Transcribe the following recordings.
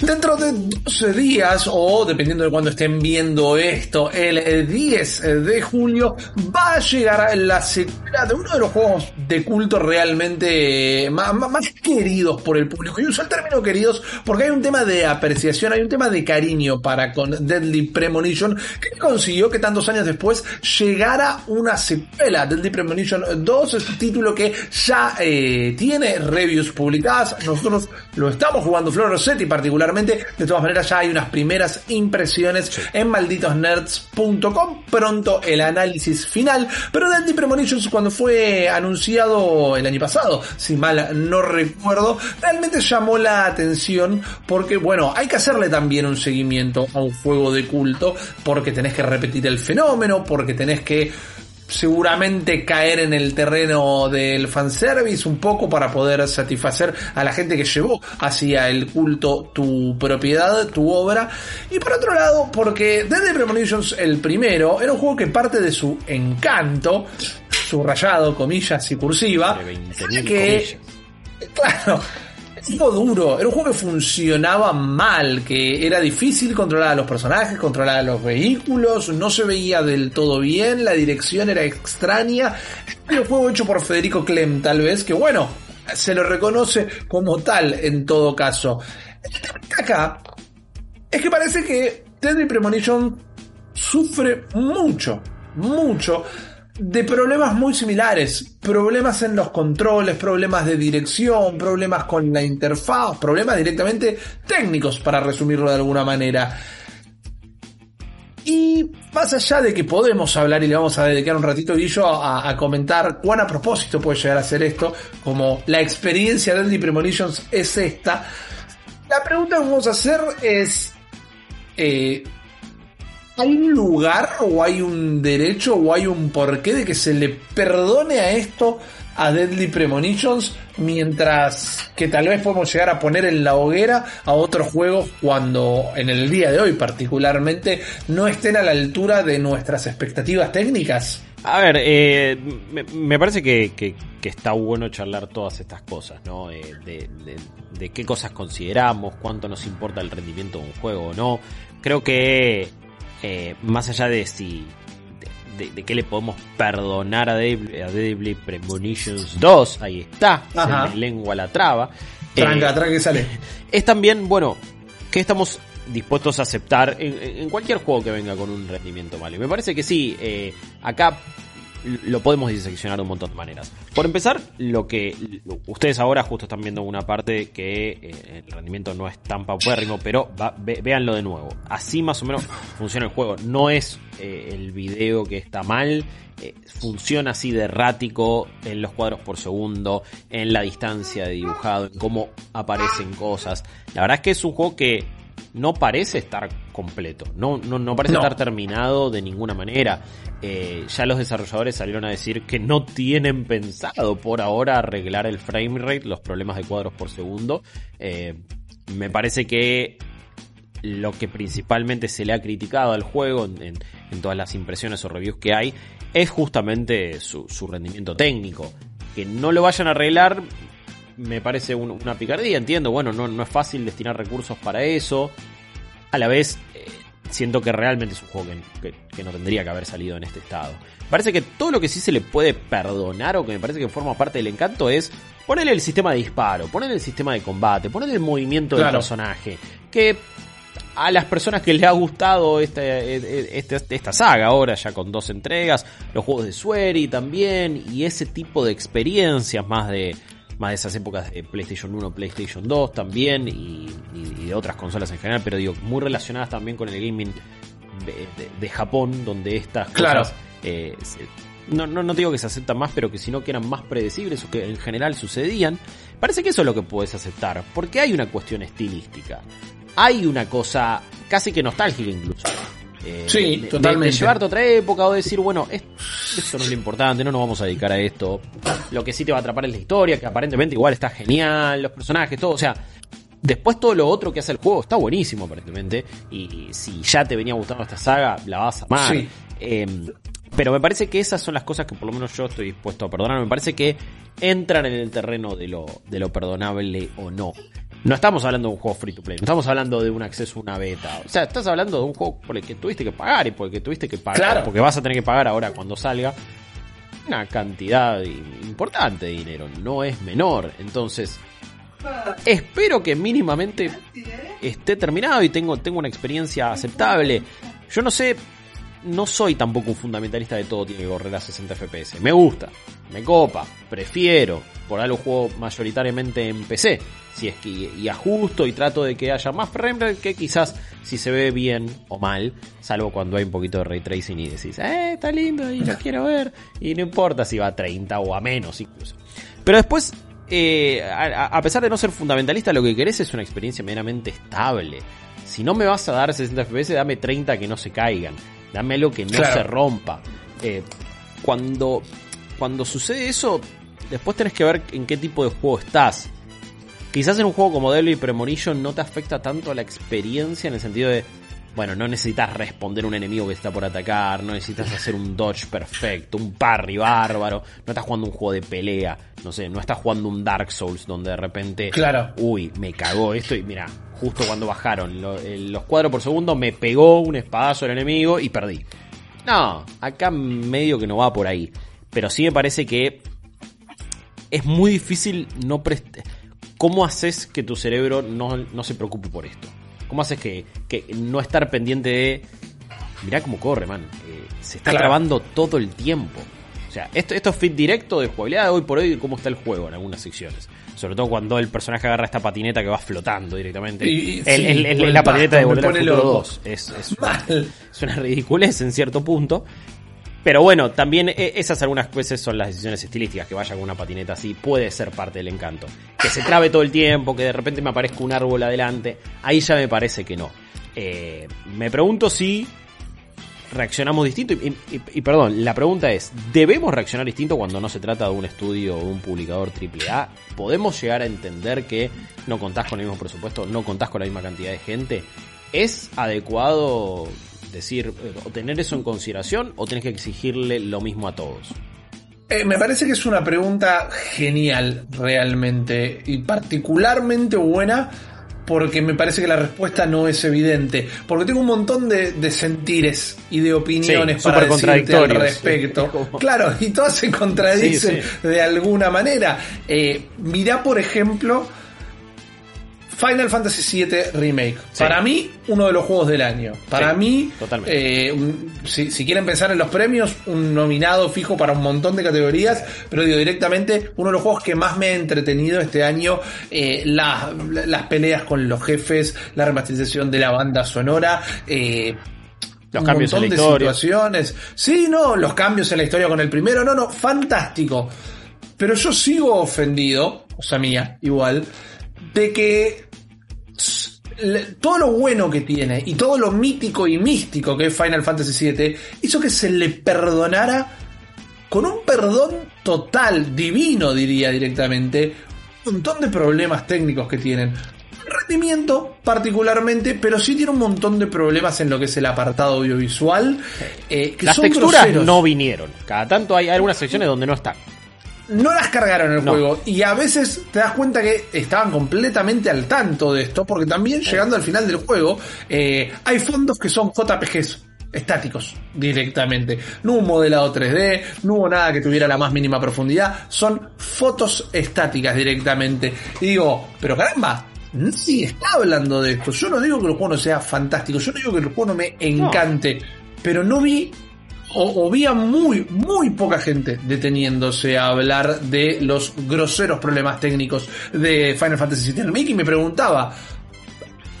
Dentro de 12 días, o dependiendo de cuando estén viendo esto, el 10 de julio va a llegar la secuela de uno de los juegos de culto realmente más, más, queridos por el público. Y uso el término queridos porque hay un tema de apreciación, hay un tema de cariño para con Deadly Premonition que consiguió que tantos años después llegara una secuela, Deadly Premonition 2, este título que ya eh, tiene reviews publicadas. Nosotros lo estamos jugando, Flor Rossetti particularmente de todas maneras, ya hay unas primeras impresiones en malditosnerds.com. Pronto el análisis final. Pero Deadly Premonitions, cuando fue anunciado el año pasado, si mal no recuerdo, realmente llamó la atención porque, bueno, hay que hacerle también un seguimiento a un juego de culto porque tenés que repetir el fenómeno, porque tenés que seguramente caer en el terreno del fanservice un poco para poder satisfacer a la gente que llevó hacia el culto tu propiedad, tu obra. Y por otro lado, porque Deadly Premonitions, el primero, era un juego que parte de su encanto, subrayado, comillas y cursiva, que, claro, duro, era un juego que funcionaba mal, que era difícil controlar a los personajes, controlar a los vehículos, no se veía del todo bien, la dirección era extraña. Era un juego hecho por Federico Clem, tal vez, que bueno, se lo reconoce como tal en todo caso. Acá es que parece que Deadly Premonition sufre mucho, mucho de problemas muy similares, problemas en los controles, problemas de dirección, problemas con la interfaz, problemas directamente técnicos, para resumirlo de alguna manera. Y más allá de que podemos hablar y le vamos a dedicar un ratito Guillo a, a comentar cuán a propósito puede llegar a ser esto, como la experiencia de Andy Premonitions es esta, la pregunta que vamos a hacer es, eh, ¿Hay un lugar o hay un derecho o hay un porqué de que se le perdone a esto a Deadly Premonitions mientras que tal vez podemos llegar a poner en la hoguera a otros juegos cuando en el día de hoy particularmente no estén a la altura de nuestras expectativas técnicas? A ver, eh, me, parece que, está bueno charlar todas estas cosas, ¿no? Eh, de, de, qué cosas consideramos, cuánto nos importa el rendimiento de un juego o no. Creo que eh, más allá de si de, qué le podemos perdonar a Deadly, Premonitions 2, ahí está, se me lengua la traba. Tranca, eh, tranca sale. Es también, bueno, que estamos dispuestos a aceptar en, cualquier juego que venga con un rendimiento malo. Y me parece que sí, eh, acá lo podemos diseccionar de un montón de maneras. Por empezar, lo que ustedes ahora justo están viendo una parte que eh, el rendimiento no es tan paupérrimo, pero véanlo de nuevo. Así más o menos funciona el juego. No es eh, el video que está mal, eh, funciona así de errático en los cuadros por segundo, en la distancia de dibujado, en cómo aparecen cosas. La verdad es que es un juego que no parece estar completo, no, no, no parece estar terminado de ninguna manera. Eh, ya los desarrolladores salieron a decir que no tienen pensado por ahora arreglar el frame rate, los problemas de cuadros por segundo. Eh, me parece que lo que principalmente se le ha criticado al juego en, todas las impresiones o reviews que hay es justamente su, rendimiento técnico. Que no lo vayan a arreglar me parece una picardía, entiendo, bueno, no, no es fácil destinar recursos para eso. A la vez, eh, siento que realmente es un juego que, no tendría que haber salido en este estado. Parece que todo lo que sí se le puede perdonar o que me parece que forma parte del encanto es ponerle el sistema de disparo, ponerle el sistema de combate, ponerle el movimiento del personaje. Que a las personas que les ha gustado esta, e, e, esta, esta, saga ahora, ya con dos entregas, los juegos de Sueri también, y ese tipo de experiencias más de, más de esas épocas de PlayStation 1, PlayStation 2 también y, de otras consolas en general, pero digo, muy relacionadas también con el gaming de, de- de Japón, donde estas Claro. cosas eh, se- no, no, no digo que se aceptan más, pero que sino que eran más predecibles o que en general sucedían. Parece que eso es lo que puedes aceptar, porque hay una cuestión estilística. Hay una cosa casi que nostálgica incluso. Eh, Sí, de- totalmente. De, llevarte a otra época o decir, bueno, es- esto no es lo importante, no nos vamos a dedicar a esto. Lo que sí te va a atrapar es la historia, que aparentemente igual está genial, los personajes, todo. O sea, después todo lo otro que hace el juego está buenísimo aparentemente. Y si ya te venía gustando esta saga, la vas a amar. Sí. Eh, pero me parece que esas son las cosas que por lo menos yo estoy dispuesto a perdonar. Me parece que entran en el terreno de lo, de lo perdonable o no. No estamos hablando de un juego free to play, no estamos hablando de un acceso a una beta. O sea, estás hablando de un juego por el que tuviste que pagar y por el que tuviste que pagar. Claro. Porque vas a tener que pagar ahora cuando salga una cantidad importante de dinero, no es menor. Entonces, espero que mínimamente esté terminado y tengo, tengo una experiencia aceptable. Yo no sé, no soy tampoco un fundamentalista de todo tiene que correr a 60 FPS. Me gusta, me copa, prefiero. Por algo juego mayoritariamente en PC. Si es que y ajusto y trato de que haya más frame rate que quizás si se ve bien o mal, salvo cuando hay un poquito de ray tracing y decís, eh, está lindo y lo quiero ver. Y no importa si va a 30 o a menos incluso. Pero después, eh, a, a pesar de no ser fundamentalista, lo que querés es una experiencia meramente estable. Si no me vas a dar 60 FPS, dame 30 que no se caigan. Dame algo que no Claro. se rompa. Eh, cuando, cuando sucede eso, después tenés que ver en qué tipo de juego estás. Quizás en un juego como Devil Premonition no te afecta tanto la experiencia en el sentido de, bueno, no necesitas responder a un enemigo que está por atacar, no necesitas hacer un dodge perfecto, un parry bárbaro, no estás jugando un juego de pelea, no sé, no estás jugando un Dark Souls donde de repente, Claro. uy, me cagó esto y mira, justo cuando bajaron lo- eh, los cuadros por segundo me pegó un espadazo el enemigo y perdí. No, acá medio que no va por ahí. Pero sí me parece que es muy difícil no preste. ¿Cómo haces que tu cerebro no, no se preocupe por esto? ¿Cómo haces que, que no estar pendiente de. Mirá cómo corre, man. Eh, se está Claro. trabando todo el tiempo. O sea, esto, esto es fit directo de jugabilidad de hoy por hoy de cómo está el juego en algunas secciones. Sobre todo cuando el personaje agarra esta patineta que va flotando directamente. Y- El- sí, el- la patineta de Volver al pone Futuro loco. 2. Es, es una- es una ridiculez en cierto punto. Pero bueno, también eh, esas algunas veces son las decisiones estilísticas. Que vaya con una patineta así puede ser parte del encanto. Que se trabe todo el tiempo, que de repente me aparezca un árbol adelante. Ahí ya me parece que no. Eh, me pregunto si reaccionamos distinto. Y, perdón, la pregunta es: ¿debemos reaccionar distinto cuando no se trata de un estudio o un publicador AAA? ¿Podemos llegar a entender que no contás con el mismo presupuesto, no contás con la misma cantidad de gente? ¿Es adecuado decir eh, o tener eso en consideración o tenés que exigirle lo mismo a todos? Eh, me parece que es una pregunta genial, realmente, y particularmente buena, porque me parece que la respuesta no es evidente. Porque tengo un montón de, de sentires y de opiniones Sí, para decirte al respecto. Como- Claro, y todas se contradicen Sí, de alguna manera. Eh, mirá, por ejemplo, Final Fantasy VII Remake. Sí. Para mí, uno de los juegos del año. Para Sí, mí, totalmente. eh, un- si, si quieren pensar en los premios, un nominado fijo para un montón de categorías, pero digo directamente, uno de los juegos que más me ha entretenido este año, eh, las- las peleas con los jefes, la remasterización de la banda sonora, eh, Los un cambios en montón de situaciones. Sí, no, los cambios en la historia con el primero, no, no, fantástico. Pero yo sigo ofendido, o sea, mía, igual, de que todo lo bueno que tiene y todo lo mítico y místico que es Final Fantasy VII hizo que se le perdonara con un perdón total, divino diría directamente, un montón de problemas técnicos que tienen. Rendimiento particularmente, pero sí tiene un montón de problemas en lo que es el apartado audiovisual. eh, que Las son texturas groseros. no vinieron. Cada tanto hay algunas secciones donde no están. No las cargaron el No. juego. Y a veces te das cuenta que estaban completamente al tanto de esto, porque también llegando al final del juego, eh, hay fondos que son JPGs estáticos directamente. No hubo modelado 3D, no hubo nada que tuviera la más mínima profundidad, son fotos estáticas directamente. Y digo, pero caramba, nadie está hablando de esto. Yo no digo que el juego no sea fantástico, yo no digo que el juego no me encante, pero no vi o, o vi a muy, muy poca gente deteniéndose a hablar de los groseros problemas técnicos de Final Fantasy VII Remake y me preguntaba,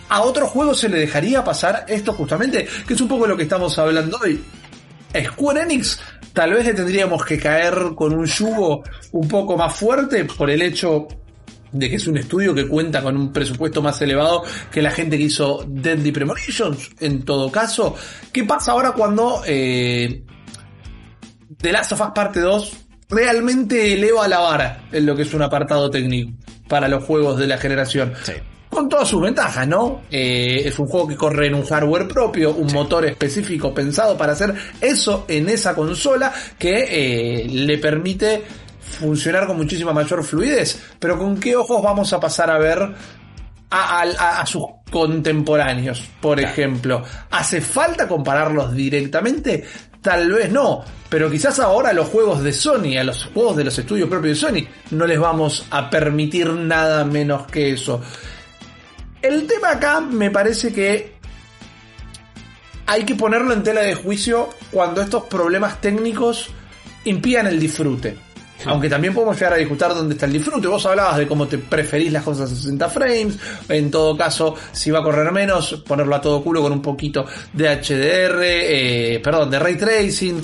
a otros juegos se le dejaría pasar esto justamente, que es un poco lo que estamos hablando hoy. Square Enix tal vez le tendríamos que caer con un yugo un poco más fuerte por el hecho de que es un estudio que cuenta con un presupuesto más elevado que la gente que hizo Deadly Premonitions, en todo caso. ¿Qué pasa ahora cuando eh, The Last of Us Parte 2 realmente eleva la vara en lo que es un apartado técnico para los juegos de la generación? Con todas sus ventajas, ¿no? Eh, es un juego que corre en un hardware propio, un motor específico pensado para hacer eso en esa consola que eh, le permite funcionar con muchísima mayor fluidez. Pero ¿con qué ojos vamos a pasar a ver a, sus contemporáneos, por ejemplo? ¿Hace falta compararlos directamente? Tal vez no, pero quizás ahora a los juegos de Sony, a los juegos de los estudios propios de Sony, no les vamos a permitir nada menos que eso. El tema acá me parece que hay que ponerlo en tela de juicio cuando estos problemas técnicos impidan el disfrute. Aunque también podemos llegar a discutir dónde está el disfrute. Vos hablabas de cómo te preferís las cosas a 60 frames. En todo caso, si va a correr menos, ponerlo a todo culo con un poquito de HDR, eh, perdón, de ray tracing.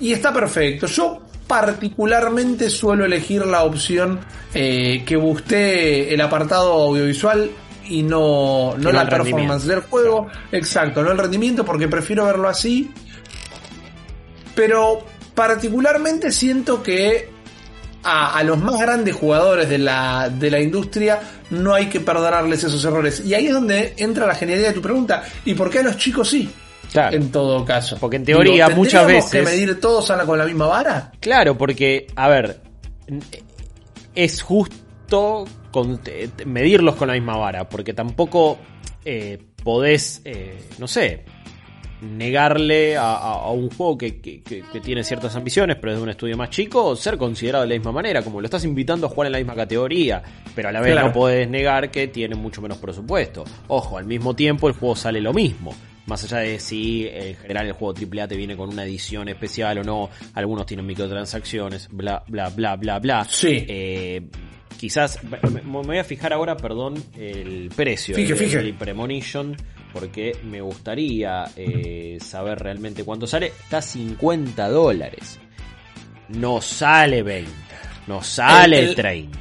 Y está perfecto. Yo particularmente suelo elegir la opción eh, que busque el apartado audiovisual y no, no, la performance del juego. Exacto, no el rendimiento porque prefiero verlo así. Pero particularmente siento que a, los más grandes jugadores de la, de la industria no hay que perdonarles esos errores. Y ahí es donde entra la genialidad de tu pregunta. ¿Y por qué a los chicos sí? Claro. En todo caso. Porque en teoría muchas veces... que medir todos con la misma vara? Claro, porque, a ver, es justo medirlos con la misma vara, porque tampoco eh, podés, eh, no sé, negarle a, un juego que, tiene ciertas ambiciones, pero es de un estudio más chico, ser considerado de la misma manera, como lo estás invitando a jugar en la misma categoría, pero a la vez no podés negar que tiene mucho menos presupuesto. Ojo, al mismo tiempo el juego sale lo mismo. Más allá de si en general el juego AAA te viene con una edición especial o no, algunos tienen microtransacciones, bla, bla, bla, bla, bla. Sí. Eh, quizás, me, voy a fijar ahora, perdón, el precio fije, fije. Premonition porque me gustaría eh, saber realmente cuánto sale. Está 50 dólares. No sale 20. No sale el, 30.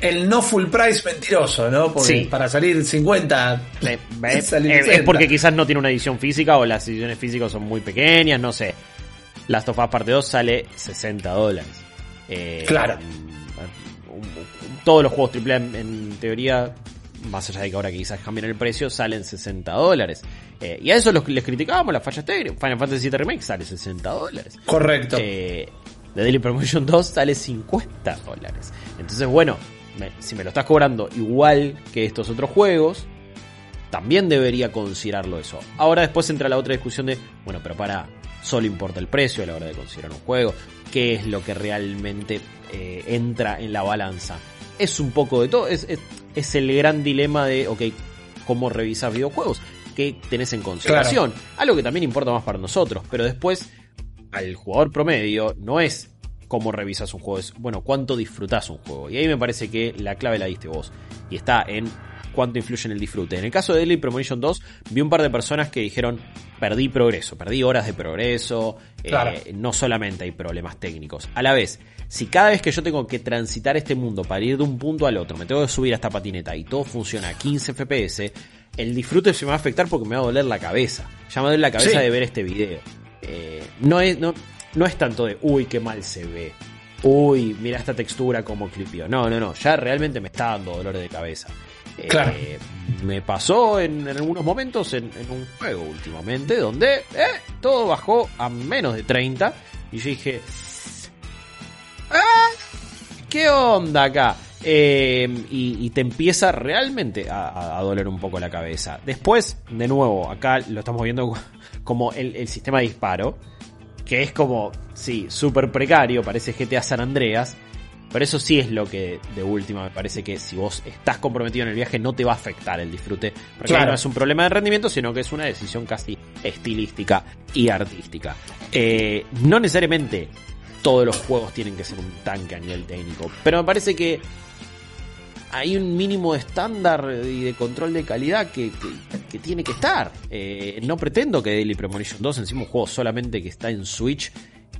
El no full price mentiroso, ¿no? Porque para salir 50 es, porque quizás no tiene una edición física o las ediciones físicas son muy pequeñas, no sé. Last of Us Parte 2 sale 60 dólares. Eh, claro. Todos los juegos AAA en teoría más allá de que ahora quizás cambien el precio, salen 60 dólares. Eh, y a eso los, les criticábamos las fallas técnicas. Final Fantasy VII Remake sale 60 dólares. Correcto. Eh, The Daily Promotion 2 sale 50 dólares. Entonces, bueno, si me lo estás cobrando igual que estos otros juegos, también debería considerarlo eso. Ahora después entra la otra discusión de, bueno, pero para, solo importa el precio a la hora de considerar un juego. ¿Qué es lo que realmente eh, entra en la balanza? Es un poco de todo. Es, es, el gran dilema de, ok, cómo revisar videojuegos, qué tenés en consideración. Algo que también importa más para nosotros, pero después al jugador promedio no es cómo revisas un juego, es, bueno, cuánto disfrutás un juego. Y ahí me parece que la clave la diste vos. Y está en cuánto influye en el disfrute. En el caso de Deadly Premonition 2, vi un par de personas que dijeron, perdí progreso, perdí horas de progreso, eh, no solamente hay problemas técnicos. A la vez, si cada vez que yo tengo que transitar este mundo para ir de un punto al otro, me tengo que subir a esta patineta y todo funciona a 15 FPS, el disfrute se me va a afectar porque me va a doler la cabeza. Ya me duele la cabeza de ver este video. Eh, no, es, no, no es tanto de, uy, qué mal se ve. Uy, mira esta textura como clipió. No, no, no. Ya realmente me está dando dolor de cabeza. Claro. Eh, me pasó en, algunos momentos en, un juego últimamente donde eh, todo bajó a menos de 30 y yo dije, ¿qué onda acá? Eh, y, te empieza realmente a, doler un poco la cabeza. Después, de nuevo, acá lo estamos viendo como el, el sistema de disparo, que es como, sí, súper precario, parece GTA San Andreas, pero eso sí es lo que de última me parece que si vos estás comprometido en el viaje no te va a afectar el disfrute. Porque no es un problema de rendimiento, sino que es una decisión casi estilística y artística. Eh, no necesariamente todos los juegos tienen que ser un tanque a nivel técnico. Pero me parece que hay un mínimo de estándar y de control de calidad que, que- que tiene que estar. Eh, no pretendo que Daily Premonition 2, encima un juego solamente que está en Switch,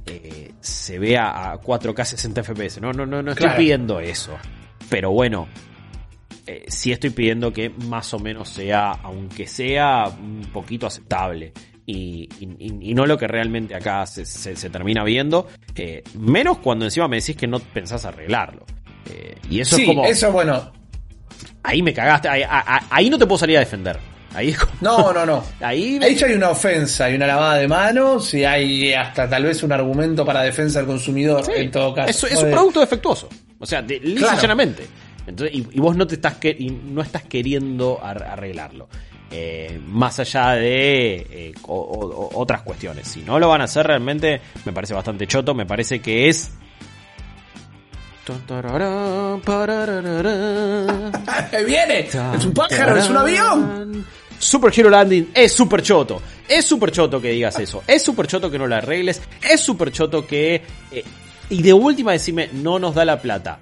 eh, se vea a 4K 60 FPS. No, no, no, no estoy Claro. pidiendo eso. Pero bueno, eh, sí estoy pidiendo que más o menos sea, aunque sea un poquito aceptable. Y, y- y no lo que realmente acá se, se- se termina viendo. eh, menos cuando encima me decís que no pensás arreglarlo. Eh, y eso sí, es como. eso bueno. Ahí me cagaste. Ahí, a- a- ahí no te puedo salir a defender. Ahí es como- No, no, no. Ahí, Ahí ya hay una ofensa, hay una lavada de manos y hay hasta tal vez un argumento para defensa del consumidor Sí, en todo caso. Es, un producto defectuoso. O sea, de, lisa y Claro. llanamente. Entonces, y, y vos no te estás que, y no estás queriendo ar- arreglarlo. Eh, más allá de eh, o- o- o- otras cuestiones. Si no lo van a hacer realmente, me parece bastante choto. Me parece que es. Viene, es un pájaro, es un avión. Super Hero Landing es super choto. Es super choto que digas eso. Es super choto que no lo arregles. Es super choto que. eh, y de última decime, no nos da la plata.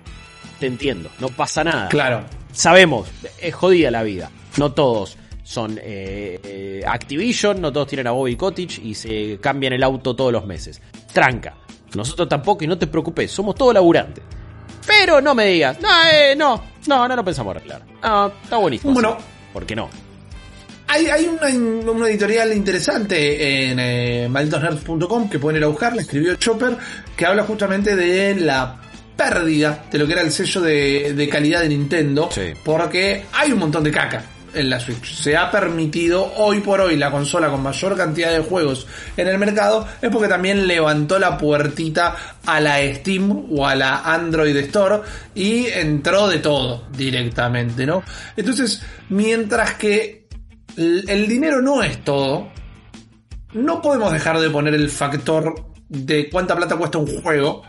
Te entiendo, no pasa nada. Claro. Sabemos, es jodida la vida. No todos son eh, eh, Activision, no todos tienen a Bobby Cottage y se cambian el auto todos los meses. Tranca. Nosotros tampoco y no te preocupes, somos todos laburantes. Pero no me digas, no, eh, no, no, no lo pensamos arreglar. No, está buenísimo. Bueno. así. ¿Por qué no? Hay, hay una, una editorial interesante en eh, malditosnerds.com que pueden ir a buscar, la escribió Chopper, que habla justamente de la pérdida de lo que era el sello de, de calidad de Nintendo, Sí. porque hay un montón de caca en la Switch. Se ha permitido hoy por hoy la consola con mayor cantidad de juegos en el mercado, es porque también levantó la puertita a la Steam o a la Android Store y entró de todo directamente, ¿no? Entonces, mientras que el dinero no es todo, no podemos dejar de poner el factor de cuánta plata cuesta un juego.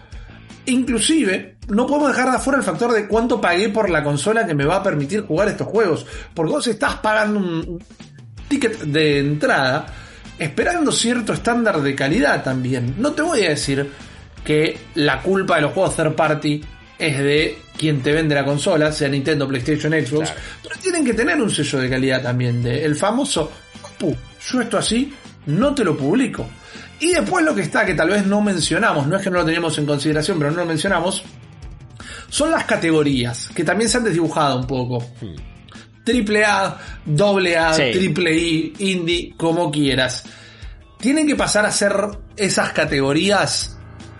Inclusive, no podemos dejar de afuera el factor de cuánto pagué por la consola que me va a permitir jugar estos juegos. Porque vos estás pagando un ticket de entrada esperando cierto estándar de calidad también. No te voy a decir que la culpa de los juegos third party es de quien te vende la consola, sea Nintendo, PlayStation, Xbox, Claro. pero tienen que tener un sello de calidad también, de el famoso, "Pu, yo esto así no te lo publico. Y después lo que está, que tal vez no mencionamos, no es que no lo teníamos en consideración, pero no lo mencionamos, son las categorías, que también se han desdibujado un poco. Triple A, doble A, triple I, indie, como quieras. Tienen que pasar a ser esas categorías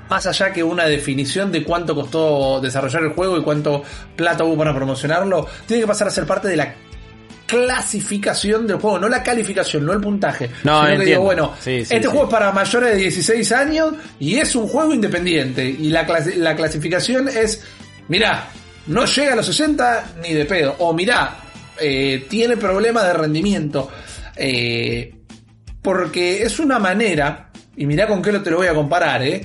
más allá que una definición de cuánto costó desarrollar el juego y cuánto plata hubo para promocionarlo, tiene que pasar a ser parte de la clasificación del juego, no la calificación, no el puntaje. No, sino que digo, bueno, Sí, sí, este sí. juego es para mayores de 16 años y es un juego independiente. Y la, clasi- la clasificación es, mirá, no llega a los 60 ni de pedo. O mirá, eh, tiene problemas de rendimiento. Eh, porque es una manera, y mirá con qué lo te lo voy a comparar, eh,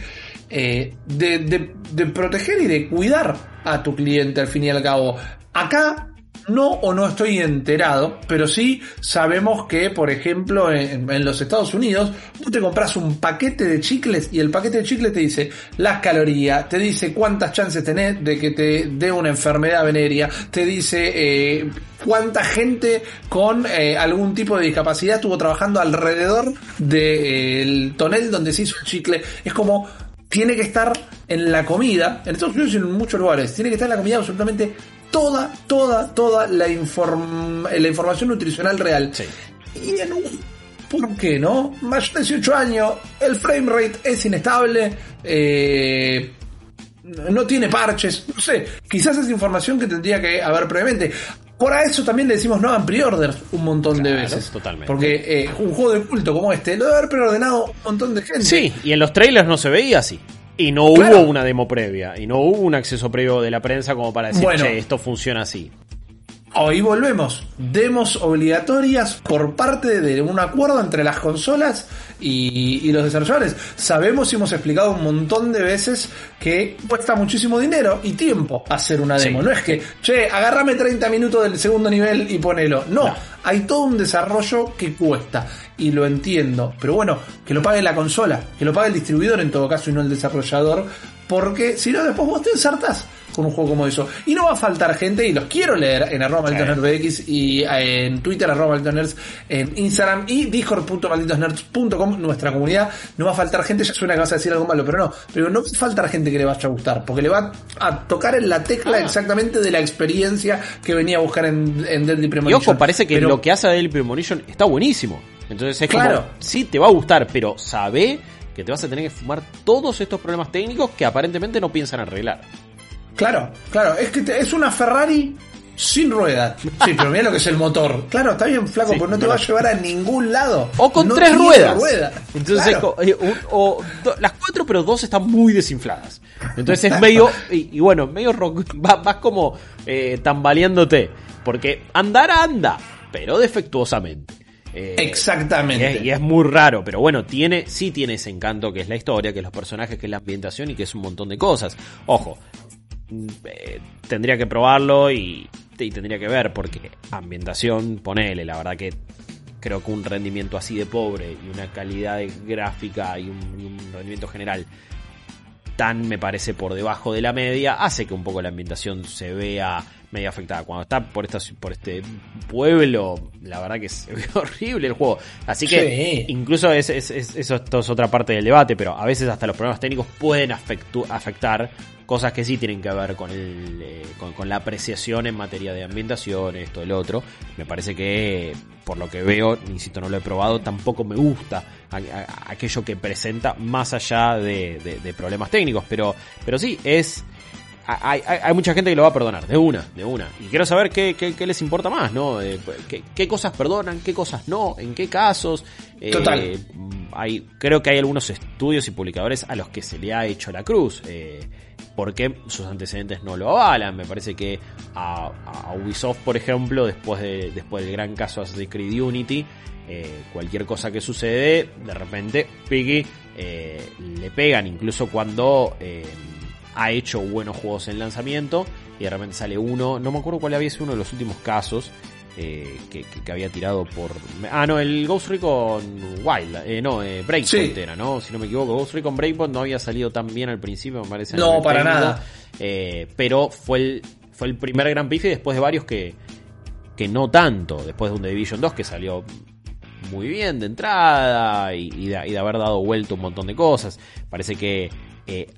eh, de, de- de proteger y de cuidar a tu cliente al fin y al cabo. Acá no o no estoy enterado, pero sí sabemos que, por ejemplo, en, los Estados Unidos, tú te compras un paquete de chicles y el paquete de chicles te dice las calorías, te dice cuántas chances tenés de que te dé una enfermedad venérea, te dice eh, cuánta gente con eh, algún tipo de discapacidad estuvo trabajando alrededor del tonel donde se hizo el chicle. Es como tiene que estar en la comida, en Estados Unidos y en muchos lugares, tiene que estar en la comida absolutamente toda, toda, toda la, inform- la información nutricional real. Sí. Y en un... ¿Por qué no? Mayor de 18 años, el frame rate es inestable, eh, no tiene parches, no sé, quizás es información que tendría que haber previamente. Por a eso también le decimos no hagan pre-orders un montón de veces. totalmente. Porque eh, un juego de culto como este lo debe haber preordenado un montón de gente. Sí, y en los trailers no se veía así. Y no Claro. hubo una demo previa. Y no hubo un acceso previo de la prensa como para decir, Bueno. che, esto funciona así. Hoy volvemos. Demos obligatorias por parte de un acuerdo entre las consolas y, y los desarrolladores. Sabemos y hemos explicado un montón de veces que cuesta muchísimo dinero y tiempo hacer una demo. Sí. No es que, che, agárrame 30 minutos del segundo nivel y ponelo. No, No. hay todo un desarrollo que cuesta. Y lo entiendo. Pero bueno, que lo pague la consola, que lo pague el distribuidor en todo caso y no el desarrollador. porque si no después vos te ensartás con un juego como eso. Y no va a faltar gente, y los quiero leer en arroba malditosnerds y eh, en Twitter arroba malditosnerds, en Instagram y discord.malditosnerds.com, nuestra comunidad. No va a faltar gente, ya suena que vas a decir algo malo, pero no. Pero no va a faltar gente que le vaya a gustar, porque le va a tocar en la tecla Ah. exactamente de la experiencia que venía a buscar en, en Deadly Y Premonition. ojo, parece que Pero- lo que hace Daily Premonition está buenísimo. Entonces es Claro. como, sí, te va a gustar, pero sabe que te vas a tener que fumar todos estos problemas técnicos que aparentemente no piensan arreglar. Claro, claro, es que te- es una Ferrari sin ruedas. Sí, pero mira lo que es el motor. Claro, está bien flaco, Sí, pero no te va a llevar a ningún lado. O con No tres ruedas. rueda. Entonces, Claro. eh, o do- las cuatro, pero dos están muy desinfladas. Entonces es medio, y, y bueno, medio rock, va- vas como eh, tambaleándote. Porque andar anda, pero defectuosamente. Eh, Exactamente. Y es, y es muy raro, pero bueno, tiene, sí tiene ese encanto que es la historia, que es los personajes, que es la ambientación y que es un montón de cosas. Ojo, eh, tendría que probarlo y, y tendría que ver, porque ambientación, ponele, la verdad que creo que un rendimiento así de pobre y una calidad de gráfica y un rendimiento general tan me parece por debajo de la media hace que un poco la ambientación se vea medio afectada. Cuando está por esta por este pueblo, la verdad que se ve horrible el juego. Así que Sí. incluso es, es- es- eso es otra parte del debate, pero a veces hasta los problemas técnicos pueden afectu- afectar cosas que sí tienen que ver con, el, eh, con, con la apreciación en materia de ambientación, esto, el otro. Me parece que, por lo que veo, insisto, no lo he probado, tampoco me gusta a- a- aquello que presenta más allá de, de- de problemas técnicos. Pero, pero sí, es... Hay, hay- hay mucha gente que lo va a perdonar, de una, de una. Y quiero saber qué, qué- qué les importa más, ¿no? Eh, qué, qué cosas perdonan, qué cosas no, en qué casos. Eh, Total. hay, creo que hay algunos estudios y publicadores a los que se le ha hecho la cruz. Eh, porque sus antecedentes no lo avalan. Me parece que a, a Ubisoft, por ejemplo, después, de, después del gran caso Assassin's Creed Unity, eh, cualquier cosa que sucede, de repente, Piggy eh, le pegan, incluso cuando eh, ha hecho buenos juegos en lanzamiento, y de repente sale uno, no me acuerdo cuál había sido uno de los últimos casos, eh, que, que- que había tirado por... Ah, no, el Ghost Recon Wild, eh, no, eh, Breakpoint Sí. era, ¿no? Si no me equivoco, Ghost Recon Breakpoint no había salido tan bien al principio, me parece. No, para técnico, nada. eh, pero fue el, fue el primer gran pife después de varios que, que no tanto, después de un The Division 2 que salió muy bien de entrada y, y de, y de haber dado vuelta un montón de cosas. Parece que eh,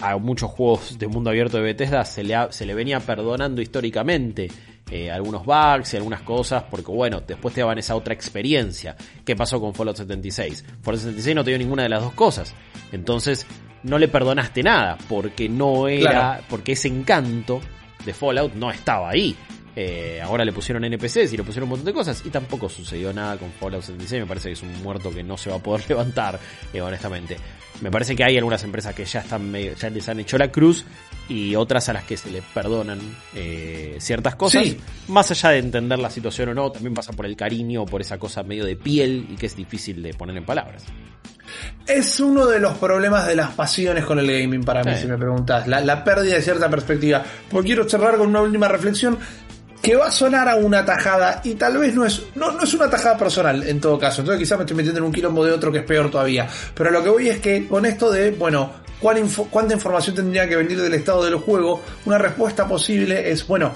a muchos juegos de mundo abierto de Bethesda se le, ha- se le venía perdonando históricamente eh, algunos bugs y algunas cosas, porque bueno, después te daban esa otra experiencia. ¿Qué pasó con Fallout 76? Fallout 76 no te dio ninguna de las dos cosas. Entonces, no le perdonaste nada, porque no era, Claro. porque ese encanto de Fallout no estaba ahí. Eh, ahora le pusieron NPCs y le pusieron un montón de cosas y tampoco sucedió nada con Fallout 76. Me parece que es un muerto que no se va a poder levantar, eh, honestamente. Me parece que hay algunas empresas que ya están medio- ya les han hecho la cruz y otras a las que se les perdonan eh, ciertas cosas. Sí. Más allá de entender la situación o no, también pasa por el cariño o por esa cosa medio de piel y que es difícil de poner en palabras. Es uno de los problemas de las pasiones con el gaming para mí, Sí. si me preguntas. La, la pérdida de cierta perspectiva. Porque quiero cerrar con una última reflexión que va a sonar a una tajada y tal vez no es, no, no es una tajada personal en todo caso. Entonces quizás me estoy metiendo en un quilombo de otro que es peor todavía. Pero lo que voy es que con esto de, bueno, ¿cuál info- ¿cuánta información tendría que venir del estado del juego? Una respuesta posible es, bueno,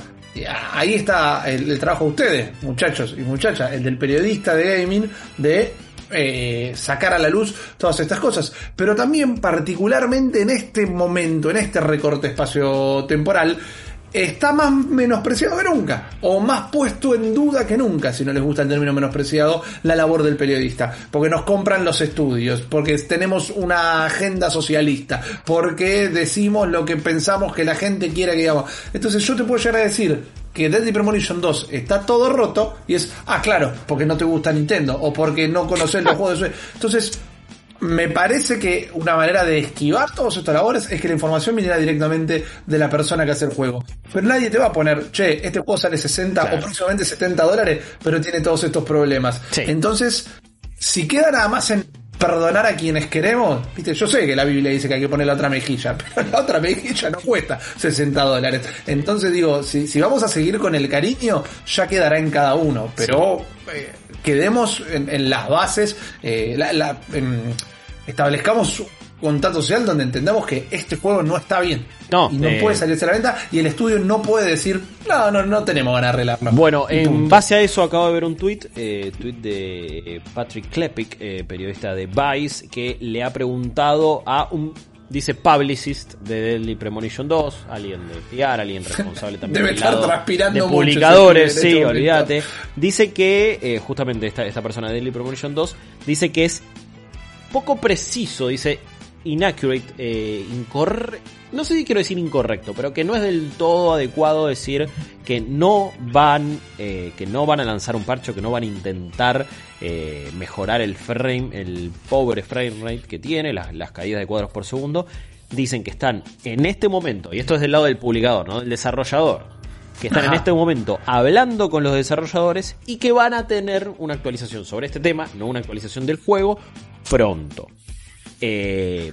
ahí está el, trabajo de ustedes, muchachos y muchachas, el del periodista de gaming, de eh, sacar a la luz todas estas cosas. Pero también particularmente en este momento, en este recorte espacio-temporal, está más menospreciado que nunca, o más puesto en duda que nunca, si no les gusta el término menospreciado, la labor del periodista, porque nos compran los estudios, porque tenemos una agenda socialista, porque decimos lo que pensamos que la gente quiera que digamos. Entonces yo te puedo llegar a decir que Deadly Premonition 2 está todo roto y es, ah, claro, porque no te gusta Nintendo o porque no conoces los juegos de. Entonces, me parece que una manera de esquivar todos estos labores es que la información viniera directamente de la persona que hace el juego. Pero nadie te va a poner, che, este juego sale 60 Claro. o próximamente 70 dólares, pero tiene todos estos problemas. Sí. Entonces, si queda nada más en perdonar a quienes queremos, viste, yo sé que la Biblia dice que hay que poner la otra mejilla, pero la otra mejilla no cuesta 60 dólares. Entonces digo, si, si vamos a seguir con el cariño, ya quedará en cada uno, pero eh, quedemos en, en las bases, eh, la- la- establezcamos contrato social donde entendamos que este juego no está bien. No, y no eh, puede salirse a la venta y el estudio no puede decir, no, no, no tenemos ganas de arreglarlo. Bueno, en punto. base a eso acabo de ver un tweet, eh, tweet de eh, Patrick Klepik, eh, periodista de Vice, que le ha preguntado a un, dice, publicist de Deadly Premonition 2, alguien de PR, alguien responsable también Debe estar transpirando de mucho publicadores, sí, este olvídate. Dice que, eh, justamente esta, esta persona de Deadly Premonition 2, dice que es poco preciso, dice inaccurate, eh, incorre- no sé si quiero decir incorrecto, pero que no es del todo adecuado decir que no van, eh, que no van a lanzar un parche, o que no van a intentar eh, mejorar el frame, el pobre frame rate que tiene, las, las caídas de cuadros por segundo. Dicen que están en este momento, y esto es del lado del publicador, ¿no? Del desarrollador, que están en este momento hablando con los desarrolladores y que van a tener una actualización sobre este tema, no una actualización del juego, pronto. Eh,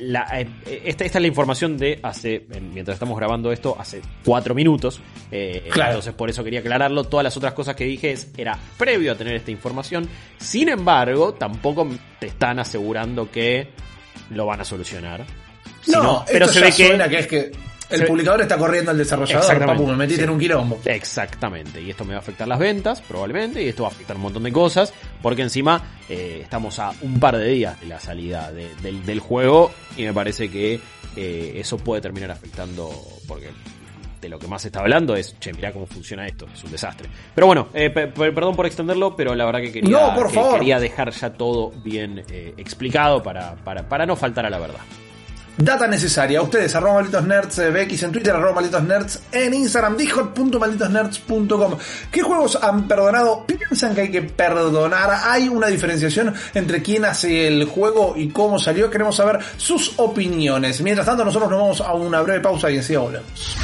la- eh, esta, esta es la información de hace, mientras estamos grabando esto, hace cuatro minutos. Eh, Claro. Entonces por eso quería aclararlo. Todas las otras cosas que dije es, era previo a tener esta información. Sin embargo, tampoco te están asegurando que lo van a solucionar. No, pero esto se ya ve que suena que es que el publicador está corriendo al desarrollador, papu, me metiste sí. en un quilombo. Exactamente, y esto me va a afectar las ventas, probablemente, y esto va a afectar un montón de cosas, porque encima eh, estamos a un par de días de la salida de- del, del juego, y me parece que eh, eso puede terminar afectando, porque de lo que más se está hablando es, che, mirá cómo funciona esto, es un desastre. Pero bueno, eh, pe- pe- perdón por extenderlo, pero la verdad que quería, No, por que favor. quería dejar ya todo bien explicado para, para, para no faltar a la verdad. Data necesaria. Ustedes, arroba malditos nerds, eh, BX en Twitter, arroba malditos nerds en Instagram, discord.malditosnerds.com. ¿Qué juegos han perdonado? ¿Piensan que hay que perdonar? ¿Hay una diferenciación entre quién hace el juego y cómo salió? Queremos saber sus opiniones. Mientras tanto, nosotros nos vamos a una breve pausa y enseguida volvemos.